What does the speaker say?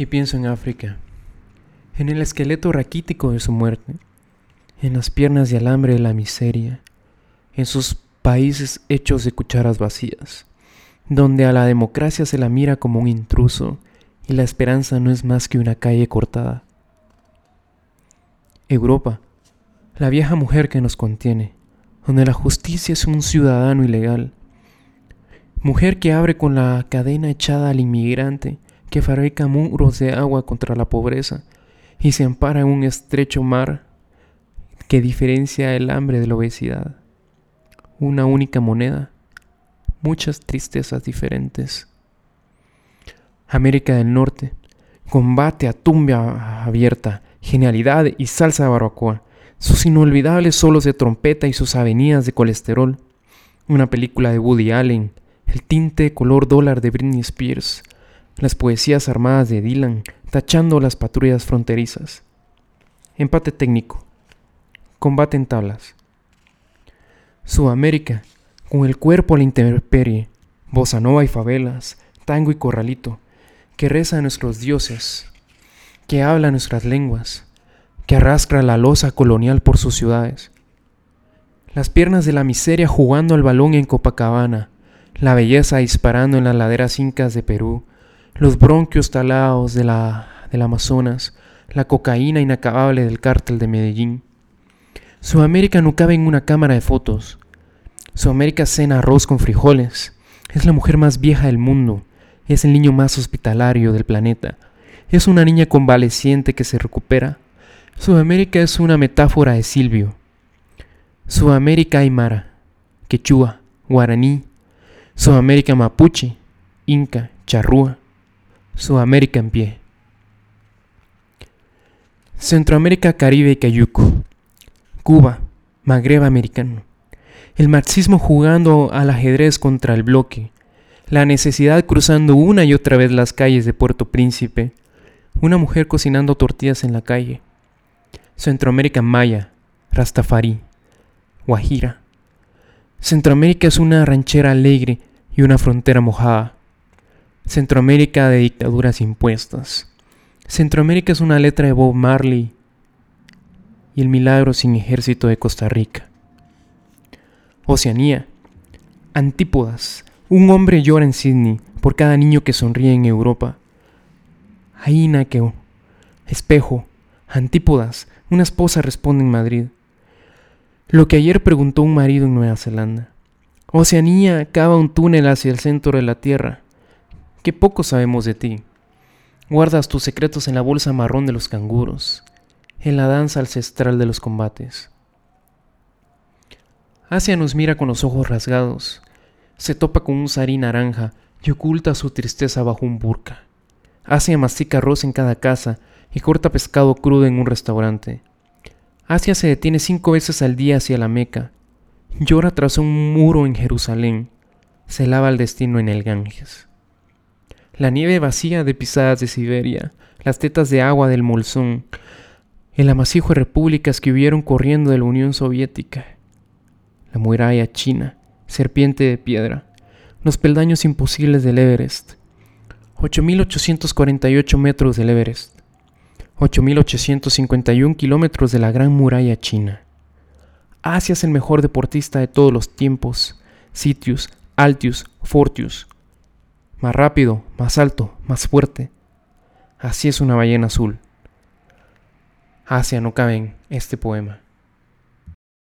y pienso en África, en el esqueleto raquítico de su muerte, en las piernas de alambre de la miseria, en sus países hechos de cucharas vacías, donde a la democracia se la mira como un intruso y la esperanza no es más que una calle cortada. Europa, la vieja mujer que nos contiene, donde la justicia es un ciudadano ilegal. Mujer que abre con la cadena echada al inmigrante, que fabrica muros de agua contra la pobreza y se ampara en un estrecho mar que diferencia el hambre de la obesidad. Una única moneda, muchas tristezas diferentes. América del Norte, combate a tumba abierta, genialidad y salsa de barbacoa, sus inolvidables solos de trompeta y sus avenidas de colesterol. Una película de Woody Allen, el tinte color dólar de Britney Spears, las poesías armadas de Dylan, tachando las patrullas fronterizas. Empate técnico. Combate en tablas. Sudamérica, con el cuerpo a la intemperie, bossa nova y favelas, tango y corralito, que reza a nuestros dioses, que habla nuestras lenguas, que arrastra la losa colonial por sus ciudades. Las piernas de la miseria jugando al balón en Copacabana, la belleza disparando en las laderas incas de Perú, los bronquios talados de la, del Amazonas, la cocaína inacabable del cártel de Medellín. Sudamérica no cabe en una cámara de fotos. Sudamérica cena arroz con frijoles. Es la mujer más vieja del mundo. Es el niño más hospitalario del planeta. Es una niña convaleciente que se recupera Sudamérica es una metáfora de Silvio. Sudamérica Aymara, Quechua, Guaraní, Sudamérica Mapuche, Inca, Charrúa, Sudamérica en pie. Centroamérica, Caribe y Cayuco, Cuba, Magreb americano. El marxismo jugando al ajedrez contra el bloque, la necesidad cruzando una y otra vez las calles de Puerto Príncipe, una mujer cocinando tortillas en la calle Centroamérica Maya, Rastafari, Guajira. Centroamérica es una ranchera alegre y una frontera mojada. Centroamérica de dictaduras impuestas. Centroamérica es una letra de Bob Marley y el milagro sin ejército de Costa Rica. Oceanía. Antípodas. Un hombre llora en Sydney por cada niño que sonríe en Europa. Ainaqueo. Espejo. Antípodas. Una esposa responde en Madrid. Lo que ayer preguntó un marido en Nueva Zelanda. Oceanía cava un túnel hacia el centro de la Tierra. Qué poco sabemos de ti. Guardas tus secretos en la bolsa marrón de los canguros, en la danza ancestral de los combates. Asia nos mira con los ojos rasgados, se topa con un sarí naranja y oculta su tristeza bajo un burka. Asia mastica arroz en cada casa y corta pescado crudo en un restaurante. Asia se detiene cinco veces al día hacia la Meca. Llora tras un muro en Jerusalén. Se lava el destino en el Ganges. La nieve vacía de pisadas de Siberia, las tetas de agua del Molzón, el amasijo de repúblicas que hubieron corriendo de la Unión Soviética, la muralla china, serpiente de piedra, los peldaños imposibles del Everest, 8.848 metros del Everest, 8.851 kilómetros de la Gran Muralla China. Asia es el mejor deportista de todos los tiempos. Sitius, Altius, Fortius. Más rápido, más alto, más fuerte. Así es una ballena azul. Asia no cabe en este poema.